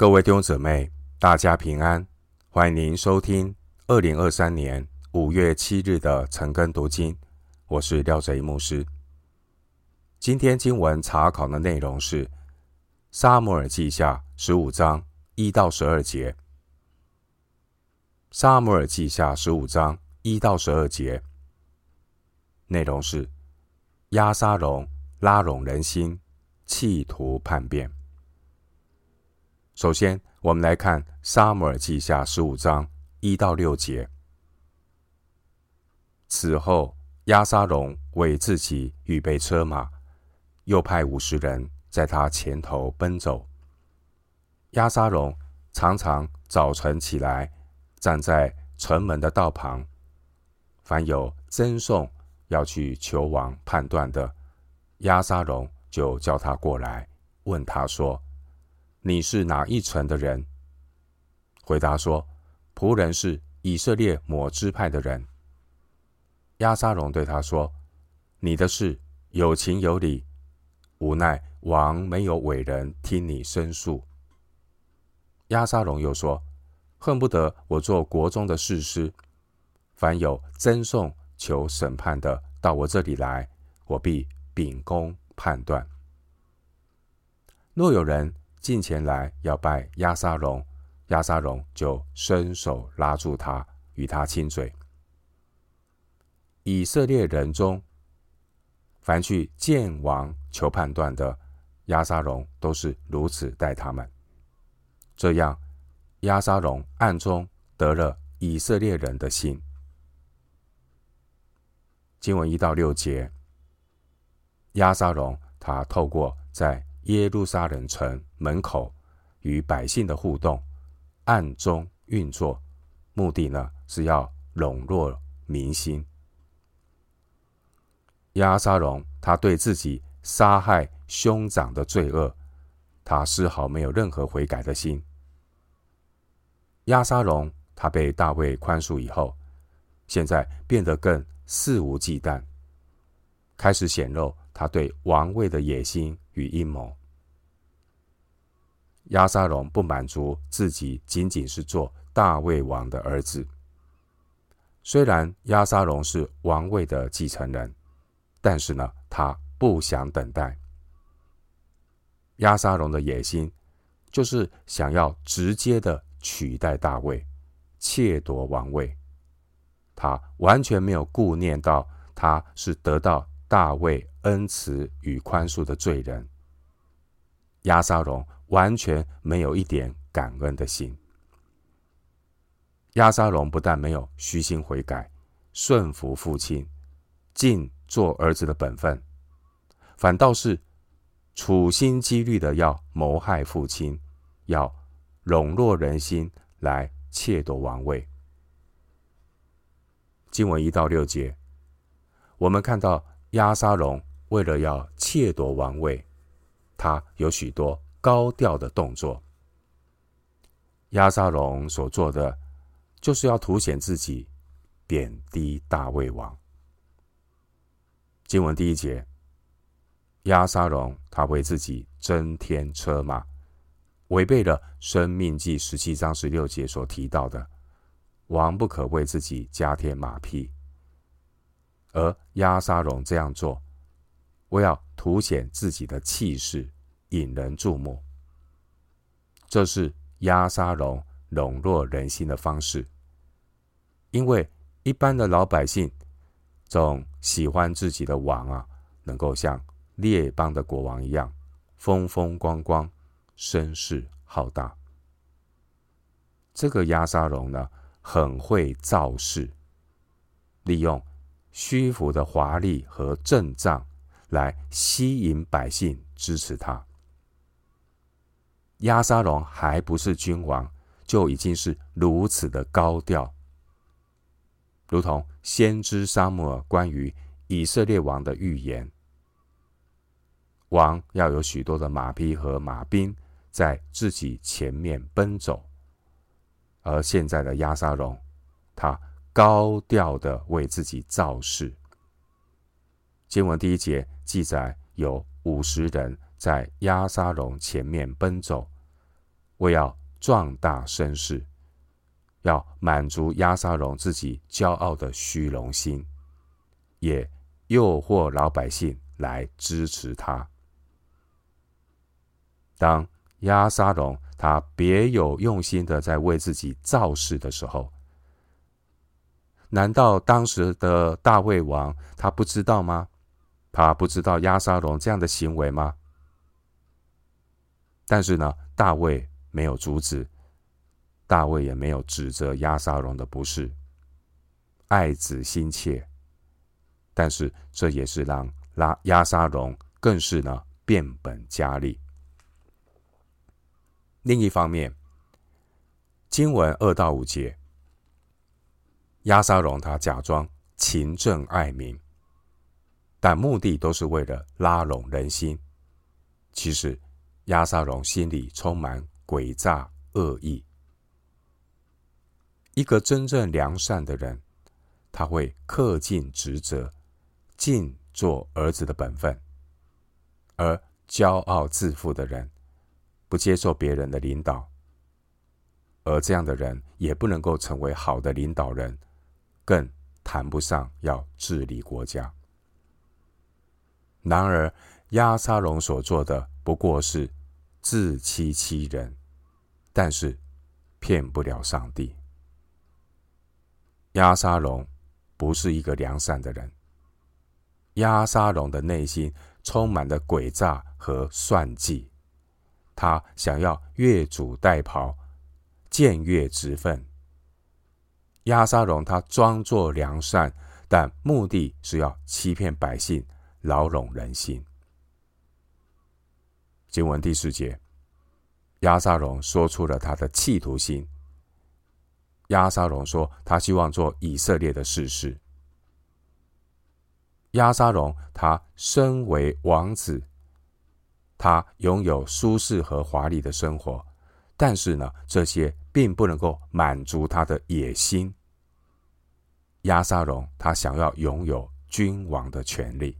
各位弟兄姊妹，大家平安！欢迎您收听二零二三年五月七日的晨更读经。我是廖哲一牧师。今天经文查考的内容是《撒母耳记下》十五章一到十二节。《撒母耳记下》十五章一到十二节内容是押沙龙拉拢人心，企图叛变。首先，我们来看《撒母耳记下》十五章一到六节。此后，押沙龙为自己预备车马，又派五十人在他前头奔走。押沙龙常常早晨起来，站在城门的道旁，凡有争讼要去求王判断的，押沙龙就叫他过来，问他说。你是哪一城的人？回答说：“仆人是以色列抹支派的人。”押沙龙对他说：“你的事有情有理，无奈王没有委人听你申诉。”押沙龙又说：“恨不得我做国中的士师，凡有争讼求审判的，到我这里来，我必秉公判断。若有人。”近前来要拜亚沙龙，亚沙龙就伸手拉住他，与他亲嘴。以色列人中，凡去见王求判断的，亚沙龙都是如此待他们。这样，亚沙龙暗中得了以色列人的心。经文一到六节，亚沙龙他透过在。耶路撒冷城门口与百姓的互动，暗中运作，目的呢是要笼络民心。亚沙龙他对自己杀害兄长的罪恶，他丝毫没有任何悔改的心。亚沙龙他被大卫宽恕以后，现在变得更肆无忌惮，开始显露他对王位的野心。与阴谋，亚沙龙不满足自己仅仅是做大卫王的儿子。虽然亚沙龙是王位的继承人，但是呢，他不想等待。亚沙龙的野心就是想要直接的取代大卫，窃夺王位。他完全没有顾念到他是得到大卫恩慈与宽恕的罪人。押沙龙完全没有一点感恩的心。押沙龙不但没有虚心悔改、顺服父亲、尽做儿子的本分，反倒是处心积虑的要谋害父亲，要笼络人心来窃夺王位。经文一到六节，我们看到押沙龙为了要窃夺王位。他有许多高调的动作。押沙龙所做的，就是要凸显自己，贬低大卫王。经文第一节，押沙龙他为自己增添车马，违背了《生命记》十七章十六节所提到的，王不可为自己加添马匹。而押沙龙这样做，为要凸显自己的气势，引人注目。这是押沙龙笼络人心的方式。因为一般的老百姓总喜欢自己的王啊，能够像列邦的国王一样风风光光、声势浩大。这个押沙龙呢，很会造势，利用虚浮的华丽和阵仗。来吸引百姓支持他。亚沙龙还不是君王，就已经是如此的高调，如同先知撒母耳关于以色列王的预言：王要有许多的马匹和马兵在自己前面奔走。而现在的亚沙龙，他高调的为自己造势。经文第一节记载有五十人在押沙龙前面奔走，为要壮大声势，要满足押沙龙自己骄傲的虚荣心，也诱惑老百姓来支持他。当押沙龙他别有用心的在为自己造势的时候，难道当时的大卫王他不知道吗？他不知道押沙龙这样的行为吗？但是呢，大卫没有阻止，大卫也没有指责亚沙龙的不是，爱子心切。但是这也是让拉亚沙龙更是呢变本加厉。另一方面，经文二到五节，押沙龙他假装勤政爱民，但目的都是为了拉拢人心。其实。押沙龙心里充满诡诈恶意。一个真正良善的人，他会恪尽职责，尽做儿子的本分；而骄傲自负的人，不接受别人的领导，而这样的人也不能够成为好的领导人，更谈不上要治理国家。然而，亚沙龙所做的不过是。自欺欺人，但是骗不了上帝。亚沙龙不是一个良善的人，亚沙龙的内心充满了诡诈和算计，他想要越俎代庖，僭越职分。亚沙龙他装作良善，但目的是要欺骗百姓，牢笼人心。经文第四节，亚沙龙说出了他的企图心。亚沙龙说，他希望做以色列的士师。押沙龙他身为王子，他拥有舒适和华丽的生活，但是呢，这些并不能够满足他的野心。押沙龙他想要拥有君王的权利。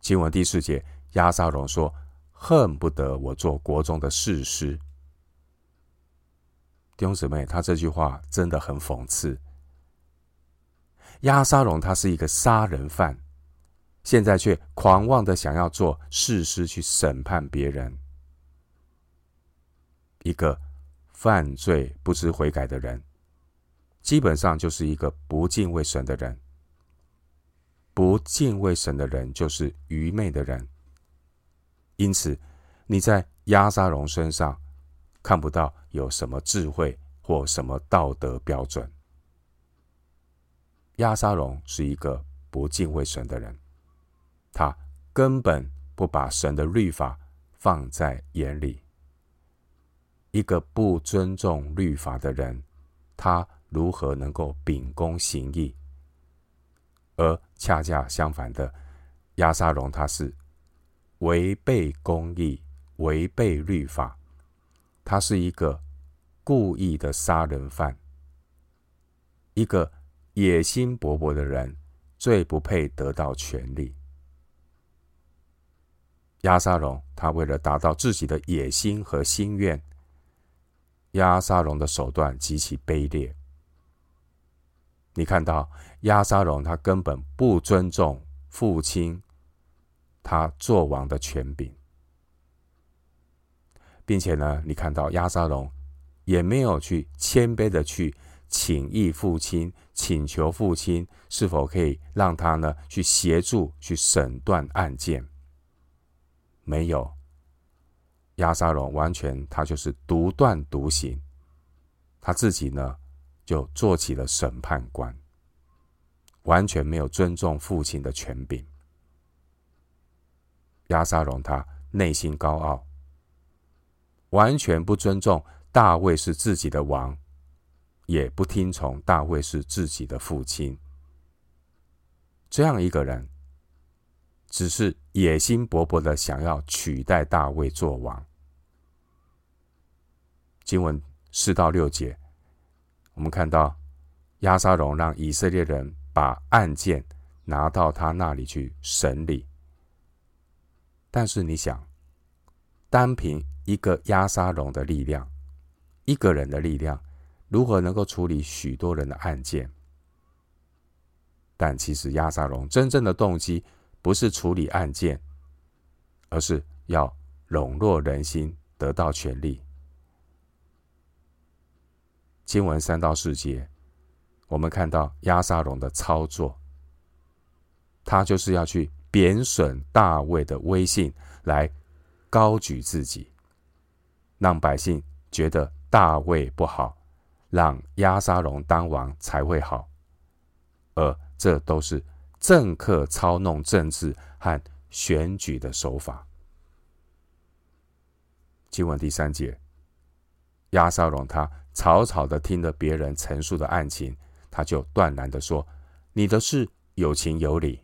经文第四节。押沙龙说：“恨不得我做国中的士师。”弟兄姊妹，他这句话真的很讽刺。押沙龙他是一个杀人犯，现在却狂妄的想要做士师去审判别人。一个犯罪不知悔改的人，基本上就是一个不敬畏神的人。不敬畏神的人，就是愚昧的人。因此，你在押沙龙身上看不到有什么智慧或什么道德标准。押沙龙是一个不敬畏神的人，他根本不把神的律法放在眼里。一个不尊重律法的人，他如何能够秉公行义？而恰恰相反的，亚沙龙他是。违背公义，违背律法，他是一个故意的杀人犯，一个野心勃勃的人，最不配得到权力。亚沙龙，他为了达到自己的野心和心愿，亚沙龙的手段极其卑劣。你看到亚沙龙，他根本不尊重父亲。他做王的权柄，并且呢，你看到亚沙龙也没有去谦卑的去请益父亲，请求父亲是否可以让他呢去协助去审断案件。没有，亚沙龙完全他就是独断独行，他自己呢就做起了审判官，完全没有尊重父亲的权柄。亚沙龙他内心高傲，完全不尊重大卫是自己的王，也不听从大卫是自己的父亲。这样一个人，只是野心勃勃的想要取代大卫做王。经文四到六节，我们看到押沙龙让以色列人把案件拿到他那里去审理。但是你想，单凭一个押沙龙的力量，一个人的力量，如何能够处理许多人的案件？但其实押沙龙真正的动机不是处理案件，而是要笼络人心，得到权力。经文三到四节，我们看到押沙龙的操作，他就是要去贬损大卫的威信，来高举自己，让百姓觉得大卫不好，让押沙龙当王才会好，而这都是政客操弄政治和选举的手法。经文第三节，押沙龙他草草的听了别人陈述的案情，他就断然的说：“你的事有情有理。”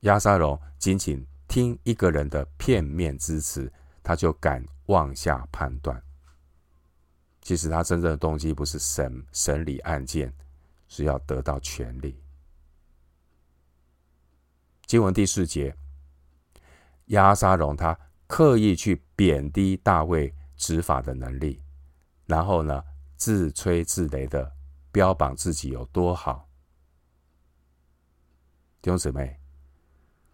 押沙龙仅仅听一个人的片面之词，他就敢妄下判断。其实他真正的动机不是审审理案件。是要得到权力。经文第四节，押沙龙他刻意去贬低大卫执法的能力，然后呢，自吹自擂的标榜自己有多好。弟兄姊妹，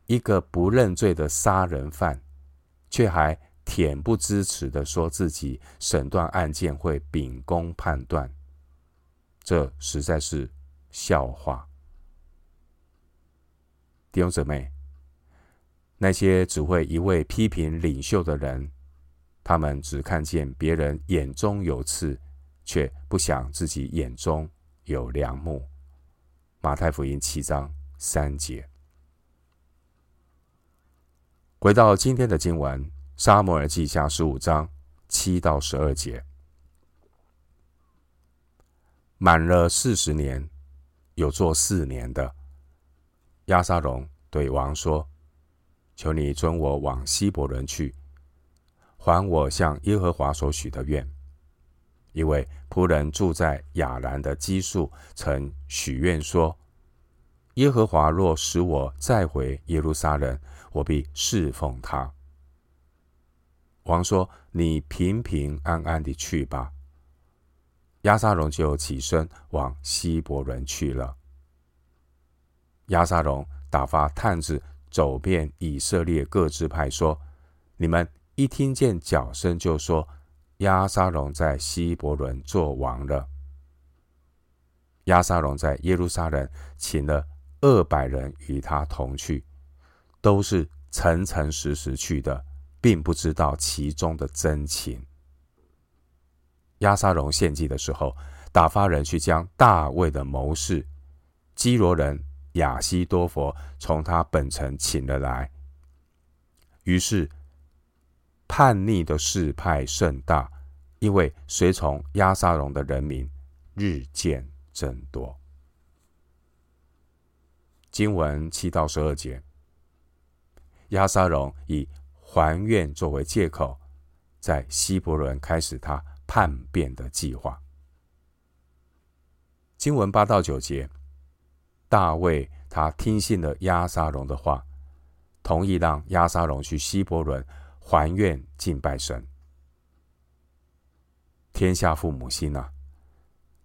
一个不认罪的杀人犯，却还恬不知耻的说自己审断案件会秉公判断。这实在是笑话，弟兄姊妹，那些只会一味批评领袖的人，他们只看见别人眼中有刺，却不想自己眼中有梁木。马太福音七章三节。回到今天的经文，撒摩尔记下十五章七到十二节。满了四十年，有做四年的亚沙龙对王说：“求你准我往希伯伦去，还我向耶和华所许的愿。因为仆人住在亚兰的基述曾许愿说：耶和华若使我再回耶路撒冷，我必侍奉他。”王说：“你平平安安地去吧。”亚沙龙就起身往希伯仑去了。亚沙龙打发探子走遍以色列各支派，说：“你们一听见脚声，就说押沙龙在希伯伦作王了。”押沙龙在耶路撒冷请了二百人与他同去，都是诚诚实实去的，并不知道其中的真情。押沙龙献祭的时候，打发人去将大卫的谋士基罗人亚希多佛从他本城请了来。于是叛逆的势派甚大，因为随从押沙龙的人民日渐增多。经文七到十二节，押沙龙以还愿作为借口，在希伯伦开始他。叛变的计划。经文八到九节，大卫他听信了押沙龙的话，同意让押沙龙去希伯伦还愿敬拜神。天下父母心啊，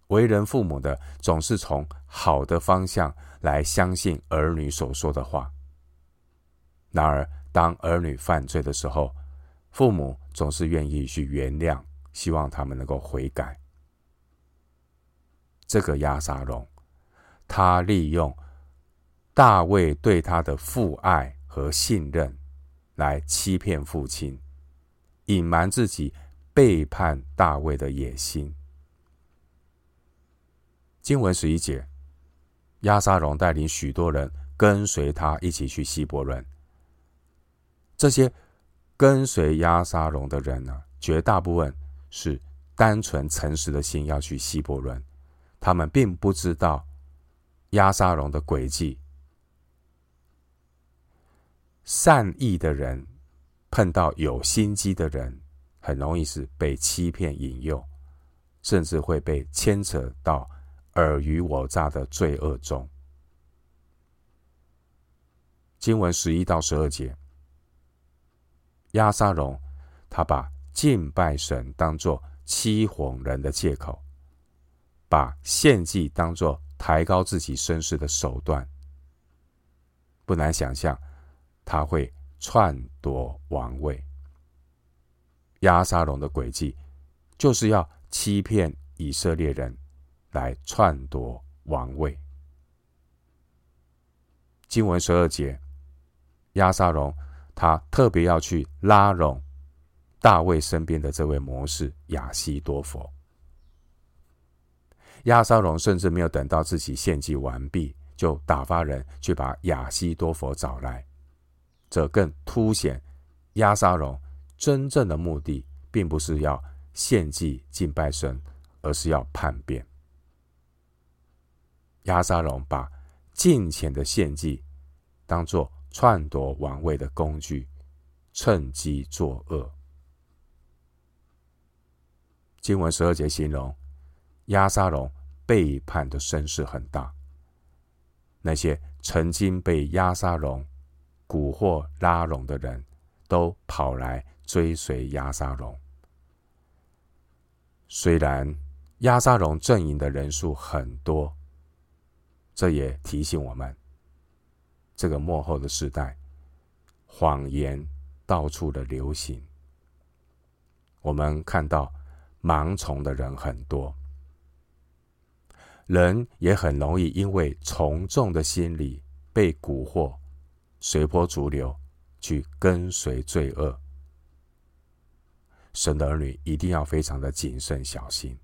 为人父母的总是从好的方向来相信儿女所说的话。然而，当儿女犯罪的时候，父母总是愿意去原谅。希望他们能够悔改。这个亚沙龙，他利用大卫对他的父爱和信任，来欺骗父亲，隐瞒自己背叛大卫的野心。经文十一节，押沙龙带领许多人跟随他一起去希伯伦。这些跟随押沙龙的人呢，绝大部分。是单纯诚实的心要去希伯伦，他们并不知道押沙龙的诡计。善意的人碰到有心机的人，很容易是被欺骗引诱，甚至会被牵扯到尔虞我诈的罪恶中。经文十一到十二节，押沙龙。他把敬拜神当作欺哄人的借口，把献祭当作抬高自己身世的手段。不难想象，他会篡夺王位。押沙龙的诡计，就是要欺骗以色列人，来篡夺王位。经文十二节，押沙龙他特别要去拉拢大卫身边的这位谋士亚希多弗。押沙龙甚至没有等到自己献祭完毕，就打发人去把亚希多弗找来。则更凸显押沙龙真正的目的，并不是要献祭敬拜神，而是要叛变。押沙龙把金钱的献祭当作篡夺王位的工具，趁机作恶。经文十二节形容押沙龙背叛的声势很大，那些曾经被押沙龙蛊惑拉拢的人都跑来追随押沙龙。虽然押沙龙阵营的人数很多。这也提醒我们，这个幕后的时代，谎言到处的流行。我们看到盲从的人很多，人也很容易因为从众的心理被蛊惑，随波逐流去跟随罪恶。神的儿女一定要非常的谨慎小心。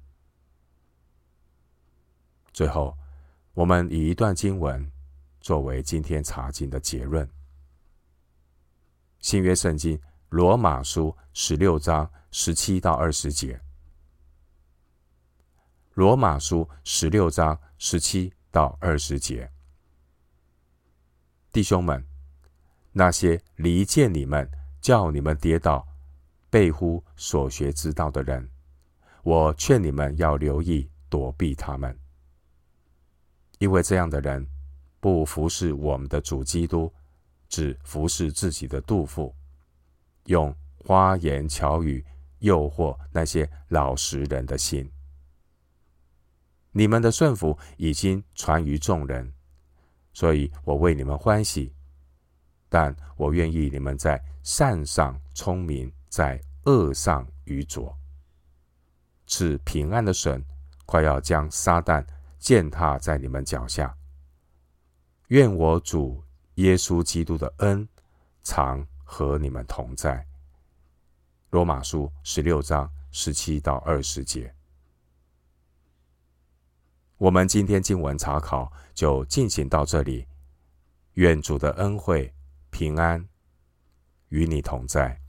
最后。我们以一段经文作为今天查经的结论：新约圣经罗马书十六章十七到二十节。罗马书十六章十七到二十节，弟兄们，那些离间你们、叫你们跌倒、背乎所学之道的人，我劝你们要留意躲避他们。因为这样的人不服侍我们的主基督，只服侍自己的肚腹，用花言巧语诱惑那些老实人的心。你们的顺服已经传于众人，所以我为你们欢喜。但我愿意你们在善上聪明，在恶上愚拙。赐平安的神快要将撒旦。践踏在你们脚下。愿我主耶稣基督的恩常和你们同在。罗马书十六章十七到二十节。我们今天经文查考就进行到这里。愿主的恩惠平安与你同在。